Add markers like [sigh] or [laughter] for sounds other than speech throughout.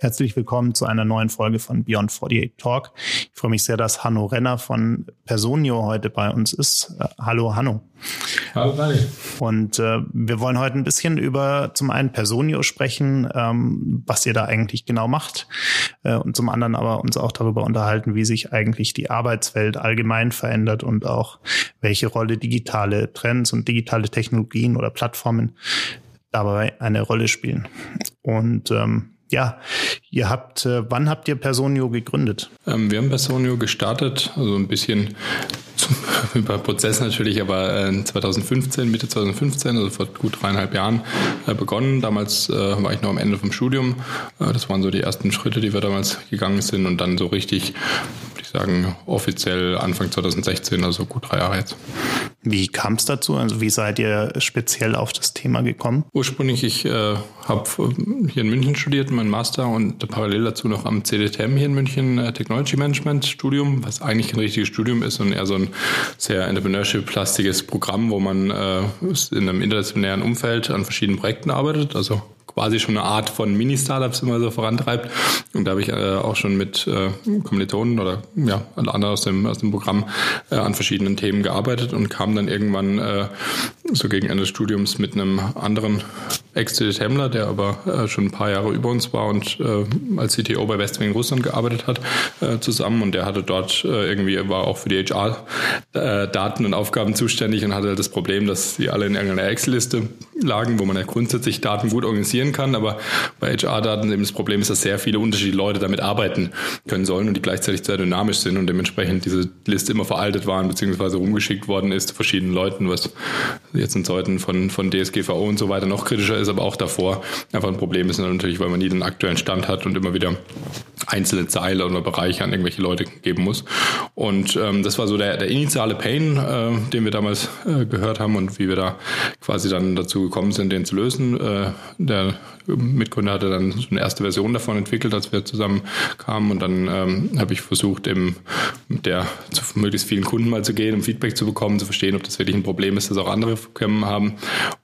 Herzlich willkommen zu einer neuen Folge von Beyond 48 Talk. Ich freue mich sehr, dass Hanno Renner von Personio heute bei uns ist. Äh, hallo Hanno. Hallo Daniel. Und äh, wir wollen heute ein bisschen über zum einen Personio sprechen, ähm, was ihr da eigentlich genau macht, äh, und zum anderen aber uns auch darüber unterhalten, wie sich eigentlich die Arbeitswelt allgemein verändert und auch welche Rolle digitale Trends und digitale Technologien oder Plattformen dabei eine Rolle spielen. Und ähm, ja, ihr habt, äh, wann habt ihr Personio gegründet? Ähm, wir haben Personio gestartet, also ein bisschen [laughs] über Prozess natürlich, aber äh, 2015, Mitte 2015, also vor gut dreieinhalb Jahren äh, begonnen. Damals äh, war ich noch am Ende vom Studium. Äh, das waren so die ersten Schritte, die wir damals gegangen sind und dann so richtig, würde ich sagen, offiziell Anfang 2016, also gut drei Jahre jetzt. Wie kam es dazu? Also wie seid ihr speziell auf das Thema gekommen? Ursprünglich, ich äh, habe hier in München studiert, meinen Master und parallel dazu noch am CDTM hier in München äh, Technology Management Studium, was eigentlich kein richtiges Studium ist und eher so ein sehr entrepreneurship-lastiges Programm, wo man äh, in einem interdisziplinären Umfeld an verschiedenen Projekten arbeitet, also quasi schon eine Art von Mini-Startups immer so vorantreibt. Und da habe ich äh, auch schon mit äh, Kommilitonen oder ja, alle anderen aus dem, aus dem Programm äh, an verschiedenen Themen gearbeitet und kam dann irgendwann äh, so gegen Ende des Studiums mit einem anderen Ex-Hemmler, der aber äh, schon ein paar Jahre über uns war und äh, als CTO bei Westwing Russland gearbeitet hat, äh, zusammen. Und der hatte dort äh, irgendwie, war auch für die HR-Daten und Aufgaben zuständig und hatte das Problem, dass die alle in irgendeiner Excel-Liste lagen, wo man ja grundsätzlich Daten gut organisieren kann. Aber bei HR-Daten eben das Problem ist, dass sehr viele unterschiedliche Leute damit arbeiten können sollen und die gleichzeitig sehr dynamisch sind und dementsprechend diese Liste immer veraltet waren, beziehungsweise rumgeschickt worden ist zu verschiedenen Leuten, was jetzt in Zeiten von, von DSGVO und so weiter noch kritischer ist, aber auch davor einfach ein Problem. Ist natürlich, weil man nie den aktuellen Stand hat und immer wieder einzelne Zeile oder Bereiche an irgendwelche Leute geben muss. Und ähm, das war so der, der initiale Pain, äh, den wir damals äh, gehört haben und wie wir da quasi dann dazu gekommen sind, den zu lösen. Äh, der Mitgründer hatte dann so eine erste Version davon entwickelt, als wir zusammen kamen und dann ähm, habe ich versucht, eben mit der zu möglichst vielen Kunden mal zu gehen, um Feedback zu bekommen, zu verstehen, ob das wirklich ein Problem ist, das auch andere Firmen haben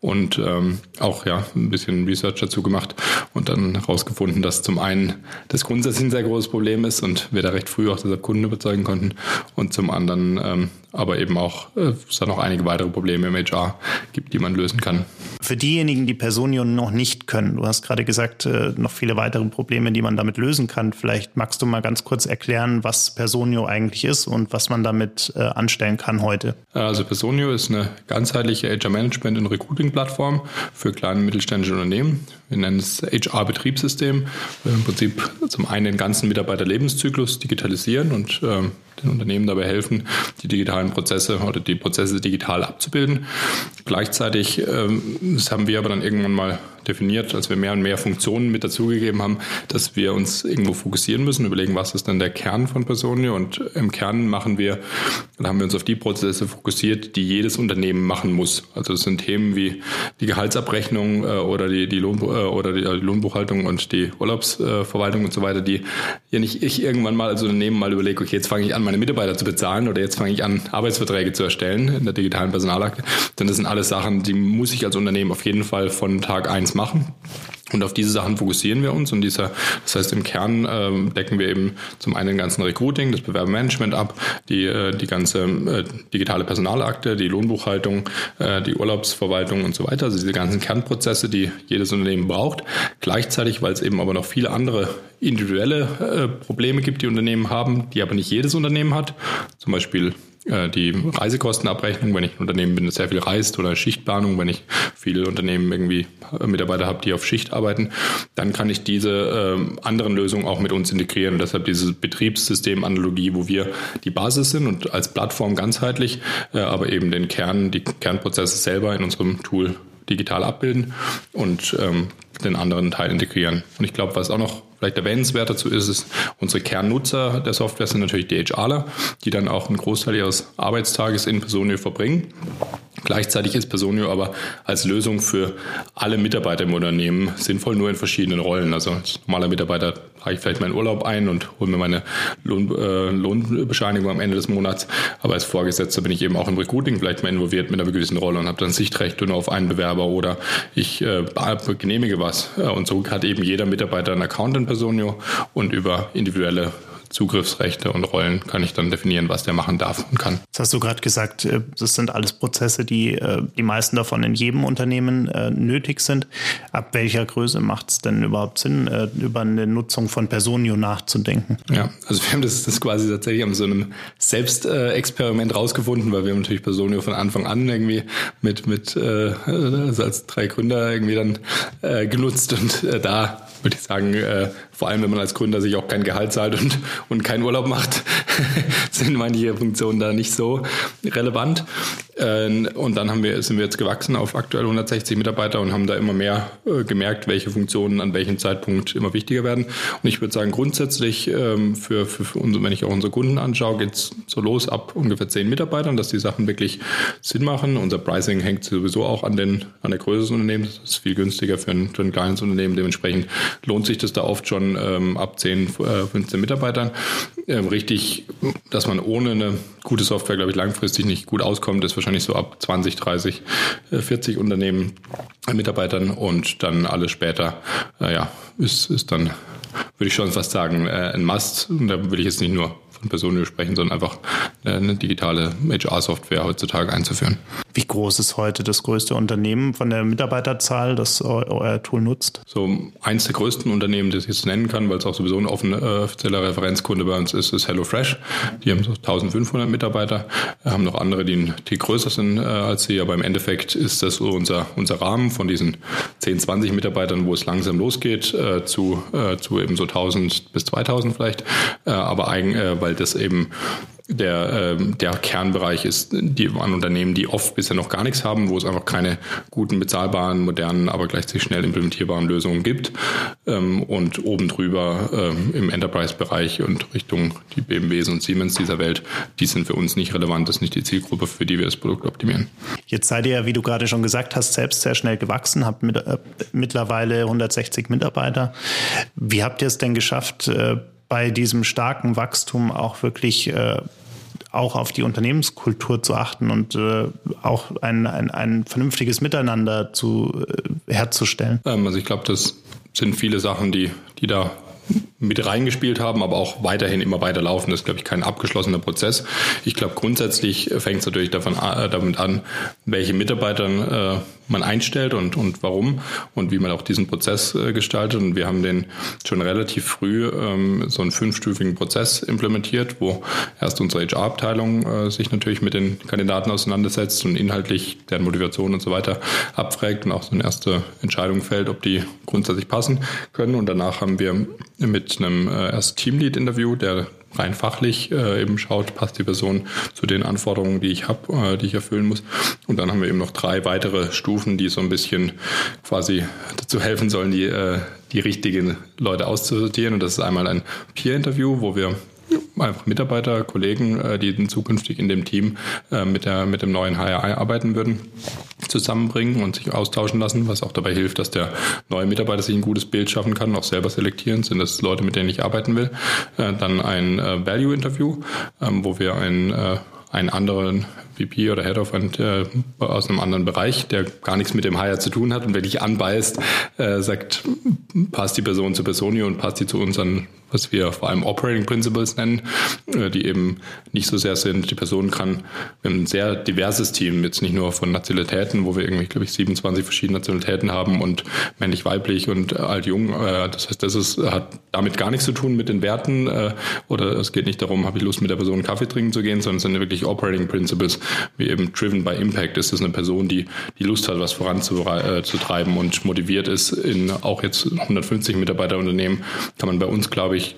und ähm, auch ja ein bisschen Research dazu gemacht und dann herausgefunden, dass zum einen das grundsätzlich sehr großes Problem ist und wir da recht früh auch deshalb Kunden überzeugen konnten und zum anderen ähm, aber eben auch äh, es da noch einige weitere Probleme im HR gibt, die man lösen kann. Für diejenigen, die Personio noch nicht können, du hast gerade gesagt, äh, noch viele weitere Probleme, die man damit lösen kann. Vielleicht magst du mal ganz kurz erklären, was Personio eigentlich ist und was man damit äh, anstellen kann heute. Also Personio ist eine ganzheitliche HR-Management- und Recruiting-Plattform für kleine und mittelständische Unternehmen. Wir nennen es HR-Betriebssystem. Im Prinzip zum einen den ganzen Mitarbeiterlebenszyklus digitalisieren und ähm, den Unternehmen dabei helfen, die digitalen Prozesse oder die Prozesse digital abzubilden. Gleichzeitig, ähm, das haben wir aber dann irgendwann mal definiert, als wir mehr und mehr Funktionen mit dazugegeben haben, dass wir uns irgendwo fokussieren müssen, überlegen, was ist dann der Kern von Personio und im Kern machen wir, da haben wir uns auf die Prozesse fokussiert, die jedes Unternehmen machen muss. Also es sind Themen wie die Gehaltsabrechnung äh, oder die, die Lohn, oder die Lohnbuchhaltung und die Urlaubsverwaltung und so weiter, die ja nicht ich irgendwann mal als Unternehmen mal überlege, okay, jetzt fange ich an, meine Mitarbeiter zu bezahlen oder jetzt fange ich an, Arbeitsverträge zu erstellen in der digitalen Personalakte. Denn das sind alles Sachen, die muss ich als Unternehmen auf jeden Fall von Tag eins machen. Und auf diese Sachen fokussieren wir uns. Und dieser, das heißt, im Kern äh, decken wir eben zum einen den ganzen Recruiting, das Bewerbermanagement ab, die, äh, die ganze äh, digitale Personalakte, die Lohnbuchhaltung, äh, die Urlaubsverwaltung und so weiter. Also diese ganzen Kernprozesse, die jedes Unternehmen braucht. Gleichzeitig, weil es eben aber noch viele andere individuelle äh, Probleme gibt, die Unternehmen haben, die aber nicht jedes Unternehmen hat. Zum Beispiel die Reisekostenabrechnung, wenn ich ein Unternehmen bin, das sehr viel reist oder Schichtplanung, wenn ich viele Unternehmen irgendwie äh, Mitarbeiter habe, die auf Schicht arbeiten, dann kann ich diese äh, anderen Lösungen auch mit uns integrieren. Und deshalb diese Betriebssystem-Analogie, wo wir die Basis sind und als Plattform ganzheitlich, äh, aber eben den Kern, die Kernprozesse selber in unserem Tool digital abbilden und ähm, den anderen Teil integrieren. Und ich glaube, was auch noch vielleicht erwähnenswert dazu ist, ist, unsere Kernnutzer der Software sind natürlich die HRler, die dann auch einen Großteil ihres Arbeitstages in Personio verbringen. Gleichzeitig ist Personio aber als Lösung für alle Mitarbeiter im Unternehmen sinnvoll, nur in verschiedenen Rollen. Also als normaler Mitarbeiter trage ich vielleicht meinen Urlaub ein und hole mir meine Lohn, äh, Lohnbescheinigung am Ende des Monats. Aber als Vorgesetzter bin ich eben auch im Recruiting vielleicht mal involviert mit einer gewissen Rolle und habe dann Sichtrechte nur auf einen Bewerber oder ich äh, genehmige was. Und so hat eben jeder Mitarbeiter einen Account in Personio und über individuelle Zugriffsrechte und Rollen kann ich dann definieren, was der machen darf und kann. Das hast du gerade gesagt, äh, das sind alles Prozesse, die äh, die meisten davon in jedem Unternehmen äh, nötig sind. Ab welcher Größe macht es denn überhaupt Sinn, über eine Nutzung von Personio nachzudenken? Ja, also wir haben das, das quasi tatsächlich an so einem Selbstexperiment rausgefunden, weil wir haben natürlich Personio von Anfang an irgendwie mit, mit also als drei Gründer irgendwie dann genutzt und da würde ich sagen, äh, vor allem wenn man als Gründer sich auch kein Gehalt zahlt und, und keinen Urlaub macht, [laughs] sind manche Funktionen da nicht so relevant. Äh, und dann haben wir, sind wir jetzt gewachsen auf aktuell 160 Mitarbeiter und haben da immer mehr äh, gemerkt, welche Funktionen an welchem Zeitpunkt immer wichtiger werden. Und ich würde sagen, grundsätzlich ähm, für, für, für unsere, wenn ich auch unsere Kunden anschaue, geht's so los ab ungefähr zehn Mitarbeitern, dass die Sachen wirklich Sinn machen. Unser Pricing hängt sowieso auch an, den, an der Größe des Unternehmens. Das ist viel günstiger für ein, für ein kleines Unternehmen. Dementsprechend lohnt sich das da oft schon ähm, ab 10, äh, 15 Mitarbeitern. Ähm, richtig, dass man ohne eine gute Software, glaube ich, langfristig nicht gut auskommt, ist wahrscheinlich so ab 20, 30, 40 Unternehmen, äh, Mitarbeitern und dann alles später, äh, ja, ist, ist dann, würde ich schon fast sagen, äh, ein Must. Und da will ich jetzt nicht nur von Personen sprechen, sondern einfach eine digitale HR-Software heutzutage einzuführen. Wie groß ist heute das größte Unternehmen von der Mitarbeiterzahl, das euer Tool nutzt? So eins der größten Unternehmen, das ich jetzt nennen kann, weil es auch sowieso ein offener äh, offizieller Referenzkunde bei uns ist, ist HelloFresh. Die haben so 1500 Mitarbeiter, haben noch andere, die, die größer sind äh, als sie, aber im Endeffekt ist das so unser, unser Rahmen von diesen 10, 20 Mitarbeitern, wo es langsam losgeht, äh, zu, äh, zu eben so 1000 bis 2000 vielleicht, äh, aber eigen, äh, weil das eben der, äh, der Kernbereich ist die, an Unternehmen, die oft bisher noch gar nichts haben, wo es einfach keine guten, bezahlbaren, modernen, aber gleichzeitig schnell implementierbaren Lösungen gibt. Ähm, und oben drüber ähm, im Enterprise-Bereich und Richtung die BMWs und Siemens dieser Welt, die sind für uns nicht relevant, das ist nicht die Zielgruppe, für die wir das Produkt optimieren. Jetzt seid ihr, wie du gerade schon gesagt hast, selbst sehr schnell gewachsen, habt mit, äh, mittlerweile 160 Mitarbeiter. Wie habt ihr es denn geschafft, äh, bei diesem starken Wachstum auch wirklich äh, auch auf die Unternehmenskultur zu achten und äh, auch ein, ein, ein vernünftiges Miteinander zu, äh, herzustellen? Ähm, also ich glaube, das sind viele Sachen, die, die da mit reingespielt haben, aber auch weiterhin immer weiter laufen. Das ist, glaube ich, kein abgeschlossener Prozess. Ich glaube, grundsätzlich fängt es natürlich davon, äh, damit an, welche Mitarbeiter äh, man einstellt und, und warum und wie man auch diesen Prozess äh, gestaltet. Und wir haben den schon relativ früh ähm, so einen fünfstufigen Prozess implementiert, wo erst unsere HR-Abteilung äh, sich natürlich mit den Kandidaten auseinandersetzt und inhaltlich deren Motivation und so weiter abfragt und auch so eine erste Entscheidung fällt, ob die grundsätzlich passen können. Und danach haben wir mit einem äh, erst Teamlead-Interview, der rein fachlich äh, eben schaut, passt die Person zu den Anforderungen, die ich habe, äh, die ich erfüllen muss. Und dann haben wir eben noch drei weitere Stufen, die so ein bisschen quasi dazu helfen sollen, die, äh, die richtigen Leute auszusortieren. Und das ist einmal ein Peer-Interview, wo wir einfach Mitarbeiter, Kollegen, äh, die zukünftig in dem Team äh, mit, der, mit dem neuen HR arbeiten würden, zusammenbringen und sich austauschen lassen, was auch dabei hilft, dass der neue Mitarbeiter sich ein gutes Bild schaffen kann, auch selber selektieren, sind das Leute, mit denen ich arbeiten will. Äh, dann ein Value-Interview, ähm, wo wir ein einen anderen VP oder Head of and, äh, aus einem anderen Bereich, der gar nichts mit dem Hire zu tun hat. Und wirklich anbeißt, äh, sagt, passt die Person zu Personio und passt die zu unseren was wir vor allem Operating Principles nennen, äh, die eben nicht so sehr sind, die Person kann, wir haben ein sehr diverses Team, jetzt nicht nur von Nationalitäten, wo wir irgendwie, glaube ich, 27 verschiedene Nationalitäten haben und männlich, weiblich und alt, jung. Äh, das heißt, das ist, hat damit gar nichts zu tun mit den Werten äh, oder es geht nicht darum, habe ich Lust mit der Person Kaffee trinken zu gehen, sondern es sind wirklich Operating Principles, wie eben driven by impact. Ist das eine Person, die die Lust hat, was voranzutreiben und motiviert ist in auch jetzt 150 Mitarbeiterunternehmen, kann man bei uns, glaube ich,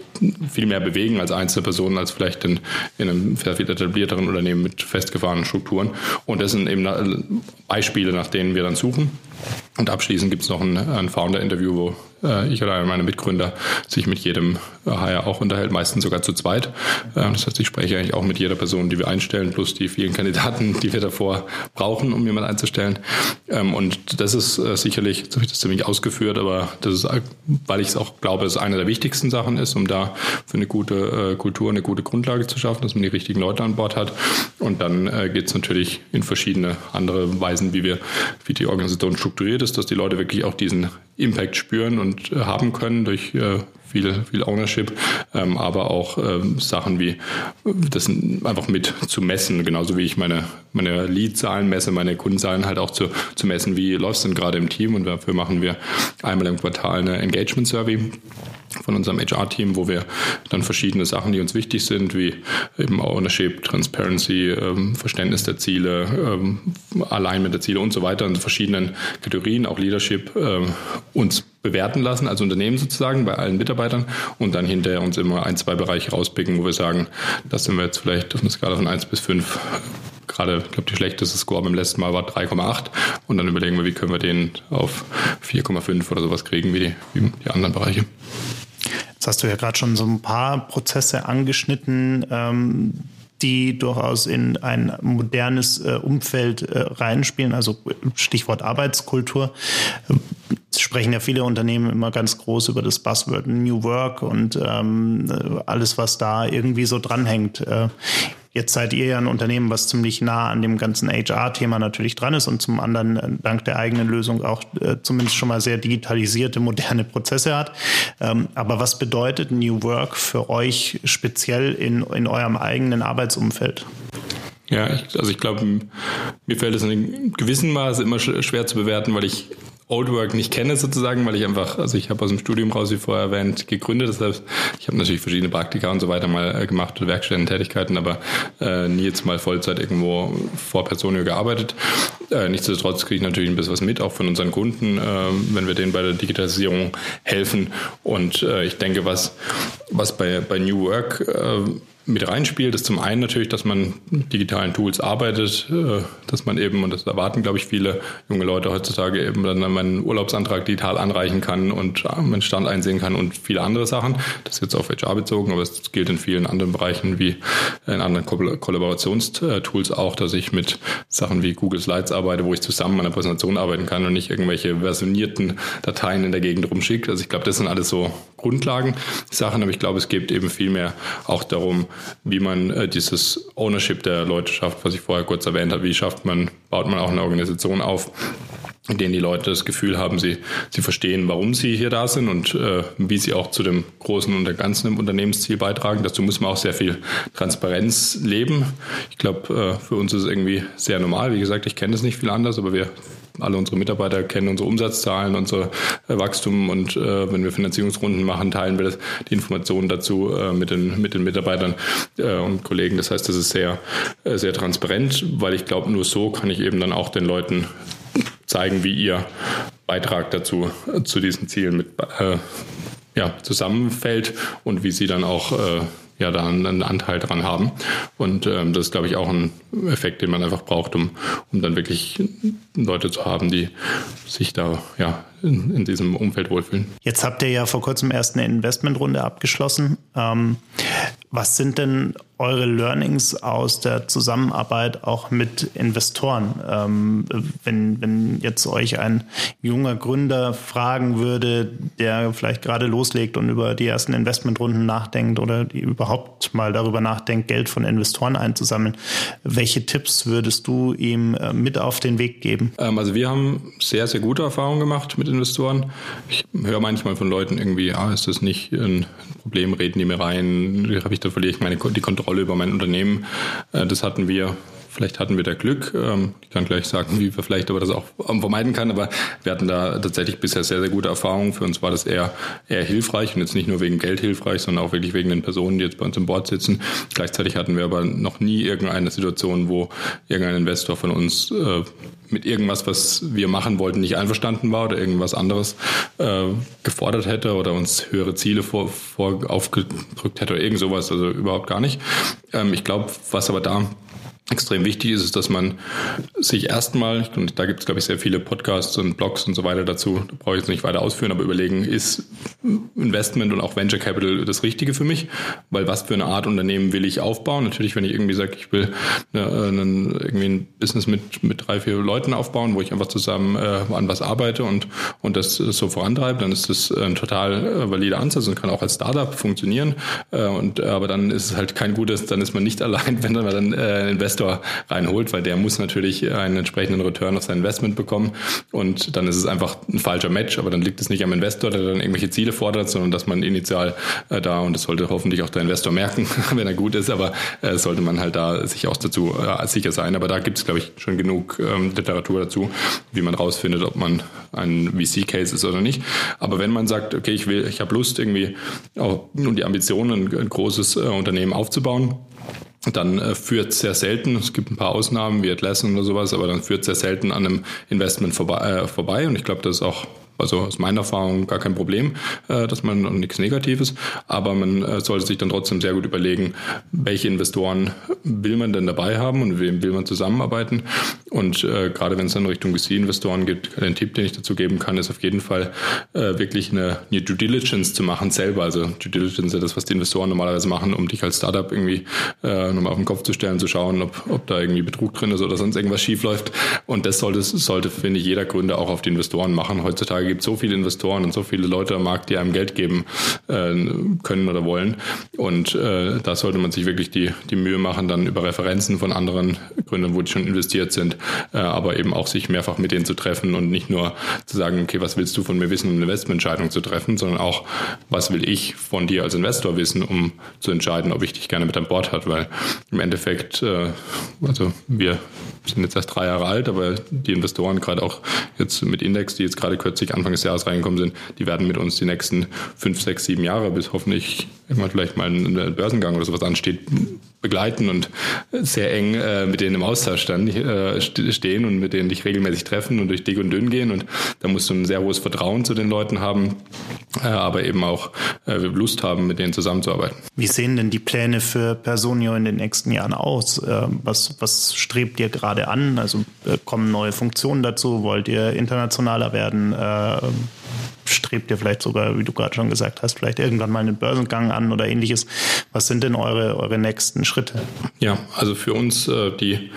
viel mehr bewegen als einzelne Personen, als vielleicht in, in einem sehr viel etablierteren Unternehmen mit festgefahrenen Strukturen. Und das sind eben Beispiele, nach denen wir dann suchen. Und abschließend gibt es noch ein, ein Founder-Interview, wo äh, ich oder meiner Mitgründer sich mit jedem HR auch unterhält, meistens sogar zu zweit. Äh, das heißt, ich spreche eigentlich auch mit jeder Person, die wir einstellen, plus die vielen Kandidaten, die wir davor brauchen, um jemanden einzustellen. Ähm, und das ist äh, sicherlich, jetzt habe ich das ziemlich ausgeführt, aber das ist, weil ich es auch glaube, es eine der wichtigsten Sachen ist, um da für eine gute äh, Kultur eine gute Grundlage zu schaffen, dass man die richtigen Leute an Bord hat. Und dann äh, geht es natürlich in verschiedene andere Weisen, wie wir, wie die Organisation strukturiert ist, dass die Leute wirklich auch diesen Impact spüren und äh, haben können durch äh, viel, viel Ownership, ähm, aber auch ähm, Sachen wie das einfach mit zu messen, genauso wie ich meine, meine Lead-Zahlen messe, meine Kundenzahlen halt auch zu, zu messen, wie läuft es denn gerade im Team und dafür machen wir einmal im Quartal eine Engagement-Survey von unserem HR-Team, wo wir dann verschiedene Sachen, die uns wichtig sind, wie eben Ownership, Transparency, ähm, Verständnis der Ziele, ähm, Alignment der Ziele und so weiter in verschiedenen Kategorien, auch Leadership, ähm, uns bewerten lassen, als Unternehmen sozusagen bei allen Mitarbeitern und dann hinterher uns immer ein, zwei Bereiche rauspicken, wo wir sagen, das sind wir jetzt vielleicht auf einer Skala von 1 bis 5 gerade, ich glaube, die schlechteste Score beim letzten Mal war 3,8 und dann überlegen wir, wie können wir den auf 4,5 oder sowas kriegen, wie die, wie die anderen Bereiche. Jetzt hast du ja gerade schon so ein paar Prozesse angeschnitten, ähm, die durchaus in ein modernes äh, Umfeld äh, reinspielen, also Stichwort Arbeitskultur. Es sprechen ja viele Unternehmen immer ganz groß über das Buzzword New Work und ähm, alles, was da irgendwie so dranhängt. Äh, Jetzt seid ihr ja ein Unternehmen, was ziemlich nah an dem ganzen HR-Thema natürlich dran ist und zum anderen äh, dank der eigenen Lösung auch äh, zumindest schon mal sehr digitalisierte, moderne Prozesse hat. Ähm, aber was bedeutet New Work für euch speziell in, in eurem eigenen Arbeitsumfeld? Ja, also ich glaube, mir fällt es in gewissem Maße immer schwer zu bewerten, weil ich Old Work nicht kenne sozusagen, weil ich einfach, also ich habe aus dem Studium raus, wie vorher erwähnt, gegründet. Das heißt, ich habe natürlich verschiedene Praktika und so weiter mal äh, gemacht oder Werkstätten-Tätigkeiten, aber äh, nie jetzt mal Vollzeit irgendwo vor Personio gearbeitet. Äh, nichtsdestotrotz kriege ich natürlich ein bisschen was mit, auch von unseren Kunden, äh, wenn wir denen bei der Digitalisierung helfen. Und äh, ich denke, was, was bei, bei New Work äh, mit reinspielt, ist zum einen natürlich, dass man mit digitalen Tools arbeitet, äh, dass man eben, und das erwarten, glaube ich, viele junge Leute heutzutage, eben dann meinen Urlaubsantrag digital anreichen kann und meinen Stand einsehen kann und viele andere Sachen. Das ist jetzt auf HR bezogen, aber es gilt in vielen anderen Bereichen wie in anderen Kollaborationstools auch, dass ich mit Sachen wie Google Slides arbeite, wo ich zusammen an einer Präsentation arbeiten kann und nicht irgendwelche versionierten Dateien in der Gegend rumschicke. Also ich glaube, das sind alles so Grundlagen Sachen, aber ich glaube, es geht eben viel mehr auch darum, wie man äh, dieses Ownership der Leute schafft, was ich vorher kurz erwähnt habe. Wie schafft man, baut man auch eine Organisation auf, in denen die Leute das Gefühl haben, sie, sie verstehen, warum sie hier da sind und äh, wie sie auch zu dem großen und ganzen im Unternehmensziel beitragen. Dazu muss man auch sehr viel Transparenz leben. Ich glaube, äh, für uns ist es irgendwie sehr normal. Wie gesagt, ich kenne das nicht viel anders, aber wir alle unsere Mitarbeiter kennen unsere Umsatzzahlen, unser äh, Wachstum und äh, wenn wir Finanzierungsrunden machen, teilen wir das, die Informationen dazu äh, mit, den, mit den Mitarbeitern äh, und Kollegen. Das heißt, das ist sehr, äh, sehr transparent, weil ich glaube, nur so kann ich eben dann auch den Leuten zeigen, wie ihr Beitrag dazu äh, zu diesen Zielen mit äh, ja, zusammenfällt und wie sie dann auch äh, ja da einen Anteil dran haben. Und ähm, das ist, glaube ich, auch ein Effekt, den man einfach braucht, um, um dann wirklich Leute zu haben, die sich da ja in, in diesem Umfeld wohlfühlen. Jetzt habt ihr ja vor kurzem erst eine Investmentrunde abgeschlossen. Ähm, was sind denn eure Learnings aus der Zusammenarbeit auch mit Investoren? Ähm, wenn, wenn jetzt euch ein junger Gründer fragen würde, der vielleicht gerade loslegt und über die ersten Investmentrunden nachdenkt oder die überhaupt mal darüber nachdenkt, Geld von Investoren einzusammeln, welche Tipps würdest du ihm äh, mit auf den Weg geben? Ähm, also wir haben sehr, sehr gute Erfahrungen gemacht mit Investoren. Ich höre manchmal von Leuten irgendwie, ah, ist das nicht ein Problem, reden die mir rein, habe ich, da verliere ich meine, die Kontrolle über mein Unternehmen. Äh, das hatten wir Vielleicht hatten wir da Glück. Ähm, ich kann gleich sagen, wie wir vielleicht aber das auch vermeiden kann. Aber wir hatten da tatsächlich bisher sehr, sehr gute Erfahrungen. Für uns war das eher, eher hilfreich und jetzt nicht nur wegen Geld hilfreich, sondern auch wirklich wegen den Personen, die jetzt bei uns im Board sitzen. Gleichzeitig hatten wir aber noch nie irgendeine Situation, wo irgendein Investor von uns äh, mit irgendwas, was wir machen wollten, nicht einverstanden war oder irgendwas anderes äh, gefordert hätte oder uns höhere Ziele vor, vor aufgedrückt hätte oder irgend sowas. Also überhaupt gar nicht. Ähm, ich glaube, was aber da extrem wichtig ist, ist, dass man sich erstmal, und da gibt es, glaube ich, sehr viele Podcasts und Blogs und so weiter dazu, da brauche ich jetzt nicht weiter ausführen, aber überlegen, ist Investment und auch Venture Capital das Richtige für mich? Weil was für eine Art Unternehmen will ich aufbauen? Natürlich, wenn ich irgendwie sage, ich will eine, einen, irgendwie ein Business mit, mit drei, vier Leuten aufbauen, wo ich einfach zusammen äh, an was arbeite und, und das so vorantreibe, dann ist das ein total äh, valider Ansatz und kann auch als Startup funktionieren. Äh, und, aber dann ist es halt kein gutes, dann ist man nicht [laughs] allein, wenn man dann äh, Investor Investor reinholt, weil der muss natürlich einen entsprechenden Return auf sein Investment bekommen und dann ist es einfach ein falscher Match, aber dann liegt es nicht am Investor, der dann irgendwelche Ziele fordert, sondern dass man initial äh, da und das sollte hoffentlich auch der Investor merken, [laughs] wenn er gut ist, aber äh, sollte man halt da sich auch dazu äh, sicher sein. Aber da gibt es, glaube ich, schon genug ähm, Literatur dazu, wie man rausfindet, ob man ein VC-Case ist oder nicht. Aber wenn man sagt, okay, ich will, ich habe Lust irgendwie auch nun die Ambitionen, ein großes äh, Unternehmen aufzubauen, dann äh, führt sehr selten, es gibt ein paar Ausnahmen wie Atlassian oder sowas, aber dann führt sehr selten an einem Investment vorbei. Äh, vorbei. Und ich glaube, das ist auch also aus meiner Erfahrung gar kein Problem, äh, dass man nichts Negatives, aber man äh, sollte sich dann trotzdem sehr gut überlegen, welche Investoren will man denn dabei haben und wem will man zusammenarbeiten. Und äh, gerade wenn es dann Richtung VC-Investoren geht, ein Tipp, den ich dazu geben kann, ist auf jeden Fall äh, wirklich eine, eine Due Diligence zu machen selber. Also Due Diligence ist das, was die Investoren normalerweise machen, um dich als Startup irgendwie äh, nochmal auf den Kopf zu stellen, zu schauen, ob, ob da irgendwie Betrug drin ist oder sonst irgendwas schief läuft. Und das sollte, sollte finde ich, jeder Gründer auch auf die Investoren machen. Heutzutage heutzutage gibt so viele Investoren und so viele Leute am Markt, die einem Geld geben äh, können oder wollen. Und äh, da sollte man sich wirklich die, die Mühe machen, dann über Referenzen von anderen Gründern, wo die schon investiert sind, äh, aber eben auch sich mehrfach mit denen zu treffen und nicht nur zu sagen, okay, was willst du von mir wissen, um eine Investmententscheidung zu treffen, sondern auch, was will ich von dir als Investor wissen, um zu entscheiden, ob ich dich gerne mit an Bord hat, weil im Endeffekt, äh, also wir sind jetzt erst drei Jahre alt, aber die Investoren, gerade auch jetzt mit Index, die jetzt gerade kürzlich Anfang des Jahres reingekommen sind, die werden mit uns die nächsten fünf, sechs, sieben Jahre, bis hoffentlich irgendwann vielleicht mal ein Börsengang oder sowas ansteht, begleiten und sehr eng äh, mit denen im Austausch dann, äh, stehen und mit denen dich regelmäßig treffen und durch dick und dünn gehen. Und da musst du ein sehr hohes Vertrauen zu den Leuten haben, äh, aber eben auch äh, Lust haben, mit denen zusammenzuarbeiten. Wie sehen denn die Pläne für Personio in den nächsten Jahren aus? Äh, was, was strebt ihr gerade an? Also äh, kommen neue Funktionen dazu? Wollt ihr internationaler werden? Strebt ihr vielleicht sogar, wie du gerade schon gesagt hast, vielleicht irgendwann mal einen Börsengang an oder ähnliches. Was sind denn eure, eure nächsten Schritte? Ja, also für uns äh, die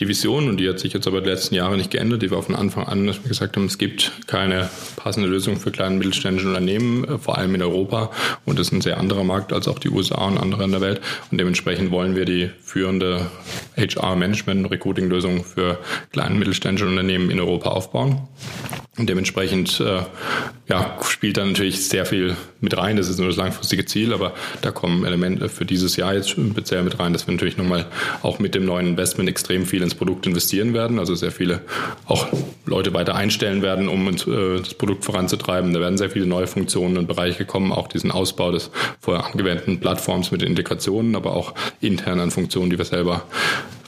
die Vision, und die hat sich jetzt aber die letzten Jahre nicht geändert, die war von Anfang an, dass wir gesagt haben, es gibt keine passende Lösung für kleine und mittelständische Unternehmen, äh, vor allem in Europa. Und das ist ein sehr anderer Markt als auch die USA und andere in der Welt. Und dementsprechend wollen wir die führende HR-Management- und Recruiting-Lösung für kleine und mittelständische Unternehmen in Europa aufbauen. Und dementsprechend äh, ja, spielt da natürlich sehr viel mit rein. Das ist nur das langfristige Ziel, aber da kommen Elemente für dieses Jahr jetzt speziell mit rein, dass wir natürlich nochmal auch mit dem neuen Investment extrem viel ins Produkt investieren werden. Also sehr viele auch Leute weiter einstellen werden, um äh, das Produkt voranzutreiben. Da werden sehr viele neue Funktionen und Bereiche kommen, auch diesen Ausbau des vorher angewendeten Plattforms mit Integrationen, aber auch intern an Funktionen, die wir selber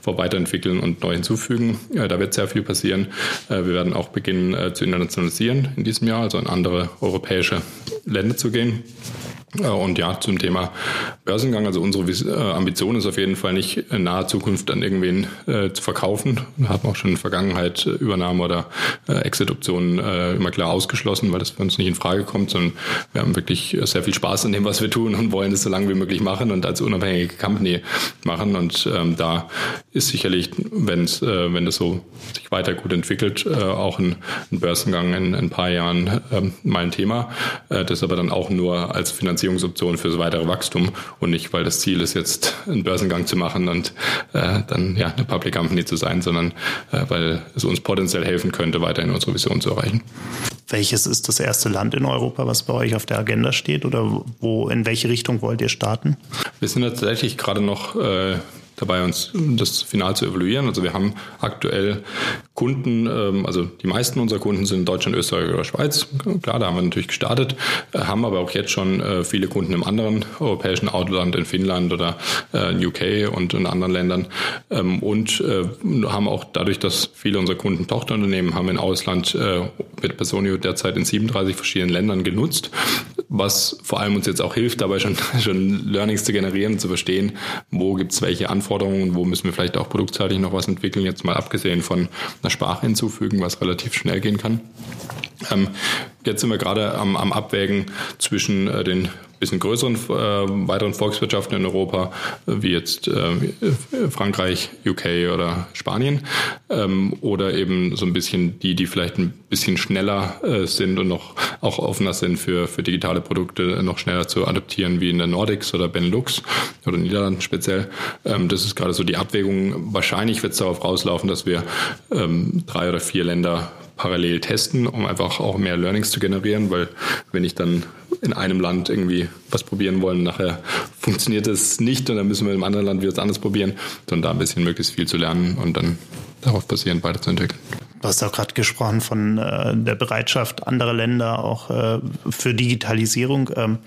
weiterentwickeln und neu hinzufügen. Da wird sehr viel passieren. Äh, wir werden auch beginnen äh, zu internationalisieren in diesem Jahr, also in andere europäische Länder zu gehen. Äh, und ja, zum Thema Börsengang. Also unsere äh, Ambition ist auf jeden Fall nicht in naher Zukunft an irgendwen äh, zu verkaufen. Wir haben auch schon in der Vergangenheit Übernahme oder äh, Exit-Optionen äh, immer klar ausgeschlossen, weil das für uns nicht in Frage kommt, sondern wir haben wirklich sehr viel Spaß an dem, was wir tun und wollen es so lange wie möglich machen und als unabhängige Company machen. Und ähm, da ist sicherlich, wenn's, äh, wenn das so sich weiter gut entwickelt, äh, auch ein, ein Börsengang in, in, ein paar Jahren äh, mal ein Thema. Äh, das aber dann auch nur als Finanzierung Finanzierungsoption für das weitere Wachstum und nicht, weil das Ziel ist, jetzt einen Börsengang zu machen und äh, dann ja eine Public Company zu sein, sondern äh, weil es uns potenziell helfen könnte, weiterhin unsere Vision zu erreichen. Welches ist das erste Land in Europa, was bei euch auf der Agenda steht oder wo in welche Richtung wollt ihr starten? Wir sind tatsächlich gerade noch äh, dabei, uns das final zu evaluieren. Also wir haben aktuell Kunden, ähm, also die meisten unserer Kunden sind in Deutschland, Österreich oder Schweiz. Klar, da haben wir natürlich gestartet, äh, haben aber auch jetzt schon äh, viele Kunden im anderen europäischen Outland, in Finnland oder äh, in UK und in anderen Ländern. Ähm, und haben auch dadurch, dass viele unserer Kunden Tochterunternehmen haben im Ausland mit Personio derzeit in 37 verschiedenen Ländern genutzt, was vor allem uns jetzt auch hilft, dabei schon, [laughs] schon Learnings zu generieren, zu verstehen, wo gibt es welche Anforderungen, wo müssen wir vielleicht auch produktseitig noch was entwickeln, jetzt mal abgesehen von einer Sprache hinzufügen, was relativ schnell gehen kann. Ähm, jetzt sind wir gerade am, am Abwägen zwischen äh, den bisschen größeren äh, weiteren Volkswirtschaften in Europa, äh, wie jetzt äh, Frankreich, UK oder Spanien, ähm, oder eben so ein bisschen die, die vielleicht ein bisschen schneller äh, sind und noch auch offener sind für, für digitale Produkte, noch schneller zu adaptieren, wie in der Nordics oder Benelux oder Niederlanden speziell. Ähm, das ist gerade so die Abwägung. Wahrscheinlich wird es darauf rauslaufen, dass wir ähm, drei oder vier Länder parallel testen, um einfach auch mehr Learnings zu generieren, weil wenn ich dann in einem Land irgendwie was probieren wollen, nachher funktioniert es nicht und dann müssen wir im anderen Land wieder was anderes probieren, sondern da ein bisschen möglichst viel zu lernen und dann darauf basierend weiterzuentwickeln. Du hast auch gerade gesprochen von äh, der Bereitschaft anderer Länder auch äh, für Digitalisierung. Ähm,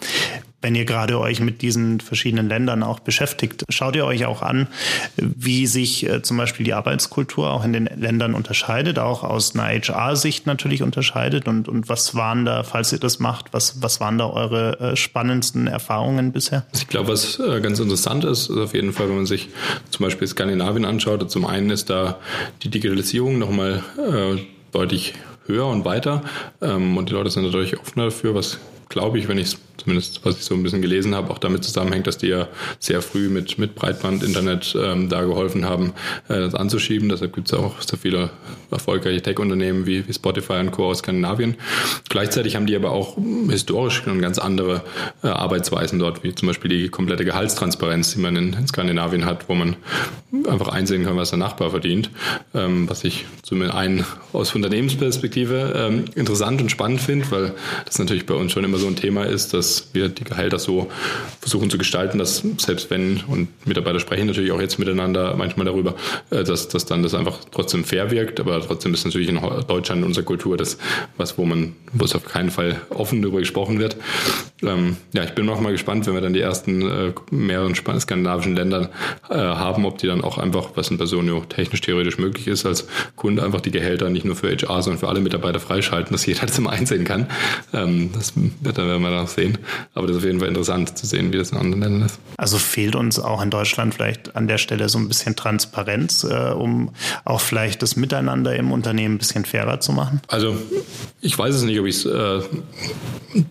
wenn ihr gerade euch mit diesen verschiedenen Ländern auch beschäftigt, schaut ihr euch auch an, wie sich äh, zum Beispiel die Arbeitskultur auch in den Ländern unterscheidet, auch aus einer HR-Sicht natürlich unterscheidet und, und was waren da, falls ihr das macht, was, was waren da eure äh, spannendsten Erfahrungen bisher? Ich glaube, was äh, ganz interessant ist, ist auf jeden Fall, wenn man sich zum Beispiel Skandinavien anschaut, zum einen ist da die Digitalisierung nochmal äh, deutlich höher und weiter ähm, und die Leute sind natürlich offener dafür, was glaube ich, wenn ich es zumindest was ich so ein bisschen gelesen habe, auch damit zusammenhängt, dass die ja sehr früh mit, mit Breitband-Internet ähm, da geholfen haben, äh, das anzuschieben. Deshalb gibt es auch so viele erfolgreiche Tech-Unternehmen wie, wie Spotify und Co. aus Skandinavien. Gleichzeitig haben die aber auch historisch schon ganz andere äh, Arbeitsweisen dort, wie zum Beispiel die komplette Gehaltstransparenz, die man in, in Skandinavien hat, wo man einfach einsehen kann, was der Nachbar verdient. Ähm, was ich zumindest einen aus Unternehmensperspektive ähm, interessant und spannend finde, weil das natürlich bei uns schon immer so ein Thema ist, dass dass wir die Gehälter so versuchen zu gestalten, dass selbst wenn, und Mitarbeiter sprechen natürlich auch jetzt miteinander manchmal darüber, äh, dass, dass dann das einfach trotzdem fair wirkt, aber trotzdem ist natürlich in Deutschland unsere Kultur das, was, wo man, wo es auf keinen Fall offen darüber gesprochen wird. Ähm, ja, ich bin noch mal gespannt, wenn wir dann die ersten äh, mehreren skandinavischen Länder äh, haben, ob die dann auch einfach, was in Personio technisch theoretisch möglich ist, als Kunde einfach die Gehälter nicht nur für HR, sondern für alle Mitarbeiter freischalten, dass jeder das immer einsehen kann. Ähm, das wird dann werden wir dann sehen. Aber das ist auf jeden Fall interessant zu sehen, wie das in anderen Ländern ist. Also fehlt uns auch in Deutschland vielleicht an der Stelle so ein bisschen Transparenz, äh, um auch vielleicht das Miteinander im Unternehmen ein bisschen fairer zu machen? Also ich weiß es nicht, ob ich es äh,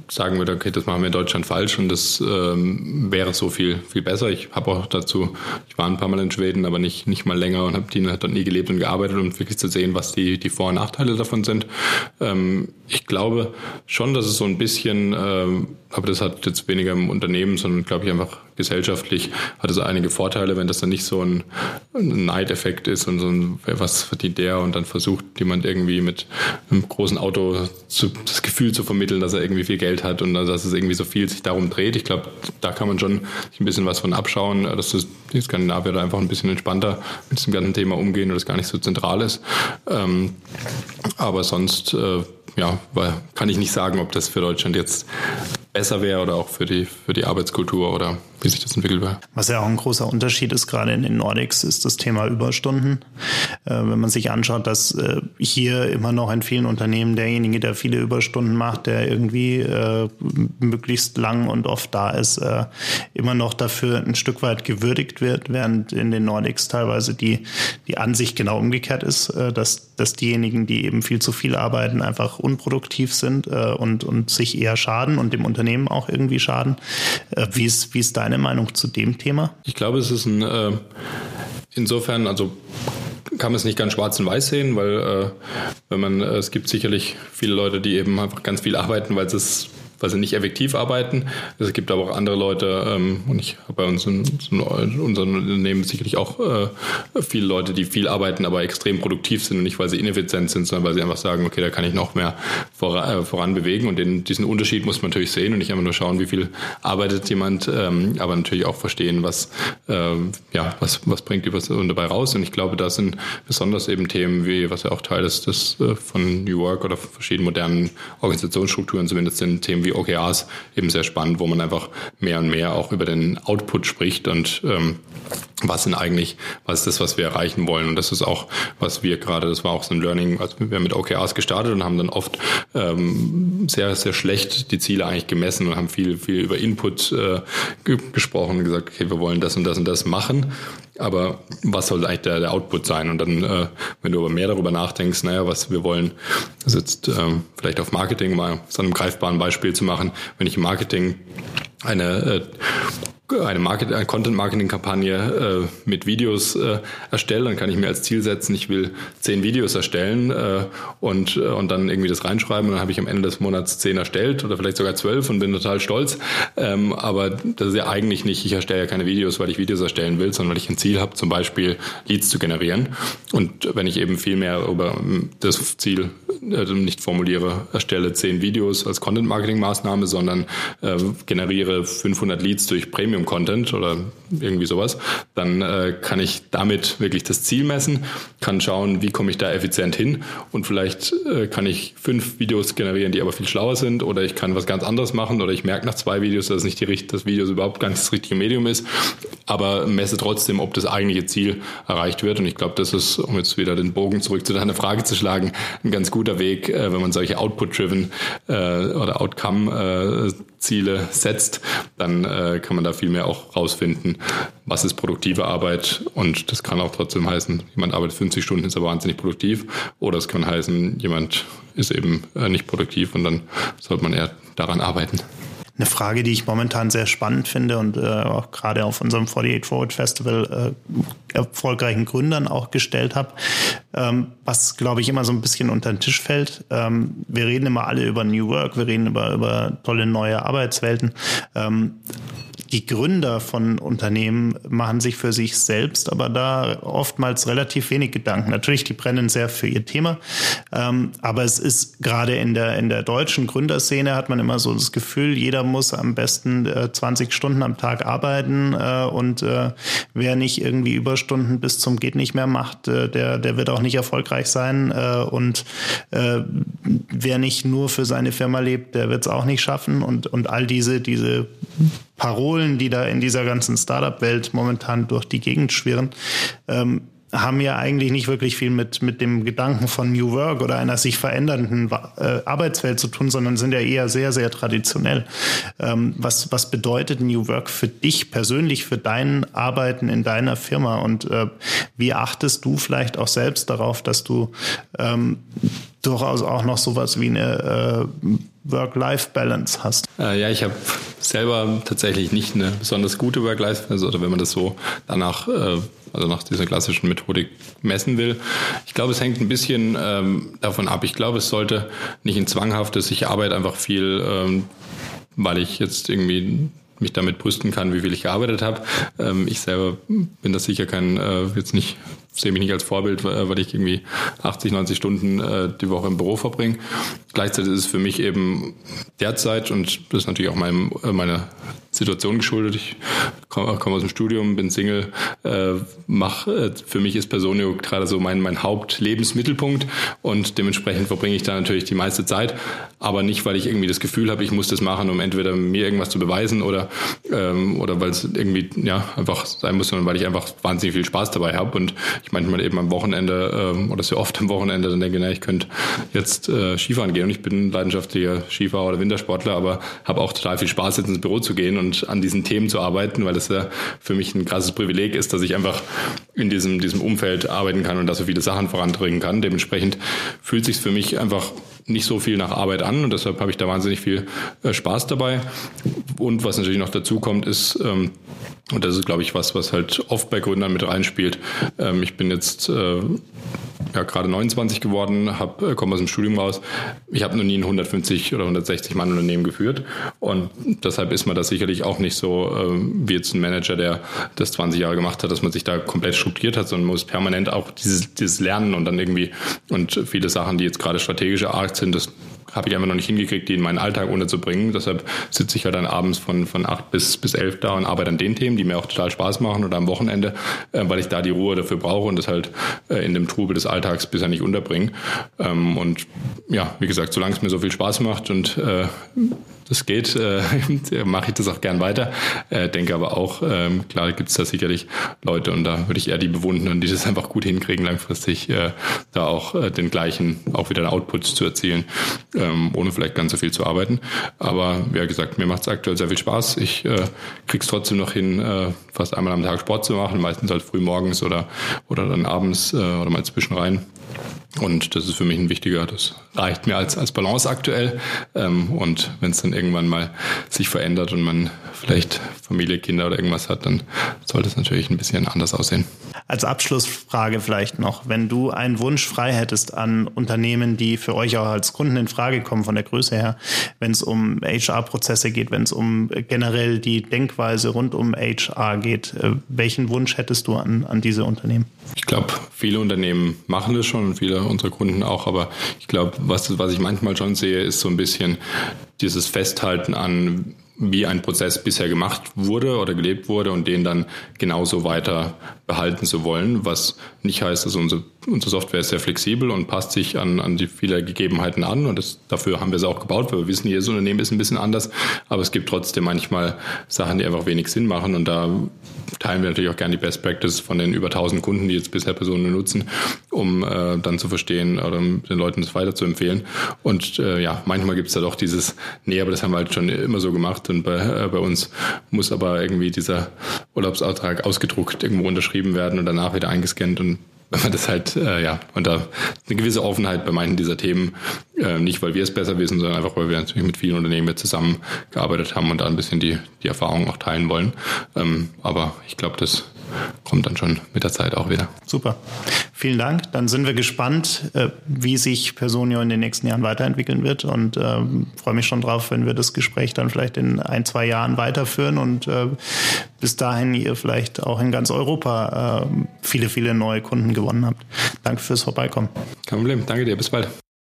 sagen würde, okay, das machen wir in Deutschland falsch und das ähm, wäre so viel, viel besser. Ich habe auch dazu, ich war ein paar Mal in Schweden, aber nicht, nicht mal länger und habe dort nie gelebt und gearbeitet um wirklich zu sehen, was die, die Vor- und Nachteile davon sind. Ähm, ich glaube schon, dass es so ein bisschen ähm, aber das hat jetzt weniger im Unternehmen, sondern glaube ich einfach gesellschaftlich hat es einige Vorteile, wenn das dann nicht so ein, Neideffekt ist und so ein, was verdient der und dann versucht jemand irgendwie mit einem großen Auto zu, das Gefühl zu vermitteln, dass er irgendwie viel Geld hat und dass es irgendwie so viel sich darum dreht. Ich glaube, da kann man schon sich ein bisschen was von abschauen, dass das, die Skandinavier da einfach ein bisschen entspannter mit diesem ganzen Thema umgehen und das gar nicht so zentral ist. Ähm, aber sonst, äh, ja, kann ich nicht sagen, ob das für Deutschland jetzt besser wäre oder auch für die, für die Arbeitskultur oder wie sich das entwickelt wäre. Was ja auch ein großer Unterschied ist, gerade in den Nordics, ist das Thema Überstunden. Äh, wenn man sich anschaut, dass äh, hier immer noch in vielen Unternehmen derjenige, der viele Überstunden macht, der irgendwie äh, möglichst lang und oft da ist, äh, immer noch dafür ein Stück weit gewürdigt wird, während in den Nordics teilweise die, die Ansicht genau umgekehrt ist, äh, dass, dass diejenigen, die eben viel zu viel arbeiten, einfach unproduktiv sind äh, und, und sich eher schaden und dem Unternehmen auch irgendwie schaden. wie ist, wie ist da deine Meinung zu dem Thema? Ich glaube, es ist ein äh, insofern, also kann man es nicht ganz schwarz und weiß sehen, weil äh, wenn man, äh, es gibt sicherlich viele Leute, die eben einfach ganz viel arbeiten, weil es weil sie nicht effektiv arbeiten. Es gibt aber auch andere Leute, ähm, und ich habe bei uns in, in unserem Unternehmen sicherlich auch äh, viele Leute, die viel arbeiten, aber extrem produktiv sind und nicht, weil sie ineffizient sind, sondern weil sie einfach sagen, okay, da kann ich noch mehr voran, äh, voran bewegen. Und den, diesen Unterschied muss man natürlich sehen und nicht einfach nur schauen, wie viel arbeitet jemand, ähm, aber natürlich auch verstehen, was, äh, ja, was, was bringt die Person dabei raus. Und ich glaube, da sind besonders eben Themen wie, was ja auch Teil ist, das äh, von New Work oder verschiedenen modernen Organisationsstrukturen zumindest sind, Themen wie wie OKRs eben sehr spannend, wo man einfach mehr und mehr auch über den Output spricht und ähm, was sind eigentlich, was ist das, was wir erreichen wollen. Und das ist auch, was wir gerade, das war auch so ein Learning, also wir haben mit OKRs gestartet und haben dann oft ähm, sehr, sehr schlecht die Ziele eigentlich gemessen und haben viel, viel über Input äh, gesprochen und gesagt, okay, wir wollen das und das und das machen aber was soll eigentlich der, der Output sein? Und dann, äh, wenn du aber mehr darüber nachdenkst, naja, was wir wollen, das jetzt ähm, vielleicht auf Marketing mal so einem greifbaren Beispiel zu machen, wenn ich im Marketing eine äh, eine, Market, eine Content-Marketing-Kampagne äh, mit Videos äh, erstelle, dann kann ich mir als Ziel setzen, ich will zehn Videos erstellen äh, und, äh, und dann irgendwie das reinschreiben und dann habe ich am Ende des Monats zehn erstellt oder vielleicht sogar zwölf und bin total stolz. Ähm, aber das ist ja eigentlich nicht, ich erstelle ja keine Videos, weil ich Videos erstellen will, sondern weil ich ein Ziel habe, zum Beispiel Leads zu generieren. Und wenn ich eben viel mehr über ähm, das Ziel äh, nicht formuliere, erstelle zehn Videos als Content-Marketing-Maßnahme, sondern äh, generiere 500 Leads durch Premium Premium-Content oder irgendwie sowas, dann äh, kann ich damit wirklich das Ziel messen, kann schauen, wie komme ich da effizient hin und vielleicht äh, kann ich fünf Videos generieren, die aber viel schlauer sind oder ich kann was ganz anderes machen oder ich merke nach zwei Videos, dass nicht die, das Video überhaupt nicht das richtige Medium ist, aber messe trotzdem, ob das eigentliche Ziel erreicht wird. Und ich glaube, das ist, um jetzt wieder den Bogen zurück zu deiner Frage zu schlagen, ein ganz guter Weg, äh, wenn man solche Output-driven äh, oder Outcome-Ziele äh, setzt, dann äh, kann man da viel mehr auch rausfinden, was ist produktive Arbeit. Und das kann auch trotzdem heißen, jemand arbeitet 50 Stunden, ist aber wahnsinnig produktiv. Oder es kann heißen, jemand ist eben äh, nicht produktiv und dann sollte man eher daran arbeiten. Eine Frage, die ich momentan sehr spannend finde und äh, auch gerade auf unserem 48 Forward Festival äh, erfolgreichen Gründern auch gestellt habe, ähm, was glaube ich immer so ein bisschen unter den Tisch fällt. Ähm, wir reden immer alle über New Work, wir reden über, über tolle neue Arbeitswelten. Ähm, die Gründer von Unternehmen machen sich für sich selbst, aber da oftmals relativ wenig Gedanken. Natürlich, die brennen sehr für ihr Thema, ähm, aber es ist gerade in der in der deutschen Gründerszene hat man immer so das Gefühl, jeder muss am besten äh, 20 Stunden am Tag arbeiten äh, und äh, wer nicht irgendwie Überstunden bis zum geht nicht mehr macht, äh, der der wird auch nicht erfolgreich sein äh, und äh, wer nicht nur für seine Firma lebt, der wird es auch nicht schaffen und und all diese diese Parolen, die da in dieser ganzen Startup-Welt momentan durch die Gegend schwirren, ähm, haben ja eigentlich nicht wirklich viel mit, mit dem Gedanken von New Work oder einer sich verändernden äh, Arbeitswelt zu tun, sondern sind ja eher sehr, sehr traditionell. Ähm, was, was bedeutet New Work für dich persönlich, für dein Arbeiten in deiner Firma und äh, wie achtest du vielleicht auch selbst darauf, dass du ähm, durchaus auch noch sowas wie eine äh, Work-Life-Balance hast? Äh, ja, ich habe selber tatsächlich nicht eine besonders gute Work-Life-Balance oder wenn man das so danach, äh, also nach dieser klassischen Methodik messen will. Ich glaube, es hängt ein bisschen ähm, davon ab. Ich glaube, es sollte nicht ein zwanghaftes, ich arbeite einfach viel, ähm, weil ich jetzt irgendwie mich damit brüsten kann, wie viel ich gearbeitet habe. Ähm, ich selber bin das sicher kein, äh, jetzt nicht sehe mich nicht als Vorbild, weil ich irgendwie 80, 90 Stunden äh, die Woche im Büro verbringe. Gleichzeitig ist es für mich eben derzeit, und das ist natürlich auch meinem, äh, meiner Situation geschuldet, ich komme komm aus dem Studium, bin Single, äh, mach, äh, für mich ist Personio gerade so mein, mein Hauptlebensmittelpunkt und dementsprechend verbringe ich da natürlich die meiste Zeit, aber nicht, weil ich irgendwie das Gefühl habe, ich muss das machen, um entweder mir irgendwas zu beweisen oder, ähm, oder weil es irgendwie ja einfach sein muss, sondern weil ich einfach wahnsinnig viel Spaß dabei habe und ich manchmal eben am Wochenende ähm, oder sehr oft am Wochenende dann denke, na, ich könnte jetzt äh, Skifahren gehen und ich bin leidenschaftlicher Skifahrer oder Wintersportler, aber habe auch total viel Spaß, jetzt ins Büro zu gehen und an diesen Themen zu arbeiten, weil das ja für mich ein krasses Privileg ist, dass ich einfach in diesem, diesem Umfeld arbeiten kann und da so viele Sachen voranbringen kann. Dementsprechend fühlt sich für mich einfach nicht so viel nach Arbeit an und deshalb habe ich da wahnsinnig viel äh, Spaß dabei. Und was natürlich noch dazu kommt, ist, ähm, und das ist, glaube ich, was, was halt oft bei Gründern mit reinspielt. Ähm, ich bin jetzt äh, ja, gerade 29 geworden, äh, komme aus dem Studium raus. Ich habe noch nie ein 150 oder 160 Mann Unternehmen geführt und deshalb ist man da sicherlich auch nicht so äh, wie jetzt ein Manager, der das 20 Jahre gemacht hat, dass man sich da komplett strukturiert hat, sondern muss permanent auch dieses, dieses Lernen und dann irgendwie und viele Sachen, die jetzt gerade strategische Art sind, das habe ich einfach noch nicht hingekriegt, die in meinen Alltag unterzubringen. Deshalb sitze ich halt dann abends von, von acht bis, bis elf da und arbeite an den Themen, die mir auch total Spaß machen oder am Wochenende, äh, weil ich da die Ruhe dafür brauche und das halt äh, in dem Trubel des Alltags bisher nicht unterbringe. Ähm, und ja, wie gesagt, solange es mir so viel Spaß macht und äh, das geht, äh, [laughs] mache ich das auch gern weiter. Äh, denke aber auch, ähm, klar gibt es da sicherlich Leute und da würde ich eher die bewundern, die das einfach gut hinkriegen, langfristig äh, da auch äh, den gleichen, auch wieder Output zu erzielen, ähm, ohne vielleicht ganz so viel zu arbeiten. Aber wie gesagt, mir macht es aktuell sehr viel Spaß. Ich äh, krieg's trotzdem noch hin, äh, fast einmal am Tag Sport zu machen, meistens halt früh morgens oder, oder dann abends äh, oder mal zwischen rein. Und das ist für mich ein wichtiger, das reicht mir als, als Balance aktuell. Ähm, und wenn es dann irgendwann mal sich verändert und man vielleicht Familie, Kinder oder irgendwas hat, dann sollte es natürlich ein bisschen anders aussehen. Als Abschlussfrage vielleicht noch, wenn du einen Wunsch frei hättest an Unternehmen, die für euch auch als Kunden in Frage kommen von der Größe her, wenn es um HR-Prozesse geht, wenn es um generell die Denkweise rund um HR geht, äh, welchen Wunsch hättest du an, an diese Unternehmen? Ich glaube, viele Unternehmen machen das schon und viele unserer Kunden auch, aber ich glaube, was, was ich manchmal schon sehe, ist so ein bisschen dieses Festhalten an wie ein Prozess bisher gemacht wurde oder gelebt wurde und den dann genauso weiter behalten zu wollen, was nicht heißt, dass unsere, unsere Software ist sehr flexibel und passt sich an, an die viele Gegebenheiten an. Und das, dafür haben wir es auch gebaut, weil wir wissen, jedes Unternehmen ist ein bisschen anders, aber es gibt trotzdem manchmal Sachen, die einfach wenig Sinn machen. Und da teilen wir natürlich auch gerne die Best Practice von den über 1000 Kunden, die jetzt bisher Personen nutzen, um äh, dann zu verstehen oder den Leuten das weiter zu empfehlen und äh, ja, manchmal gibt es da doch dieses, nee, aber das haben wir halt schon immer so gemacht. Und bei, äh, bei uns muss aber irgendwie dieser Urlaubsauftrag ausgedruckt irgendwo unterschrieben werden und danach wieder eingescannt. Und wenn man das halt, äh, ja, und da eine gewisse Offenheit bei manchen dieser Themen, äh, nicht weil wir es besser wissen, sondern einfach, weil wir natürlich mit vielen Unternehmen zusammengearbeitet haben und da ein bisschen die, die Erfahrung auch teilen wollen. Ähm, aber ich glaube, das kommt dann schon mit der Zeit auch wieder. Super. Vielen Dank. Dann sind wir gespannt, äh, wie sich Personio in den nächsten Jahren weiterentwickeln wird und äh, freue mich schon drauf, wenn wir das Gespräch dann vielleicht in ein, zwei Jahren weiterführen und äh, bis dahin ihr vielleicht auch in ganz Europa äh, viele, viele neue Kunden gewonnen habt. Danke fürs Vorbeikommen. Kein Problem. Danke dir. Bis bald.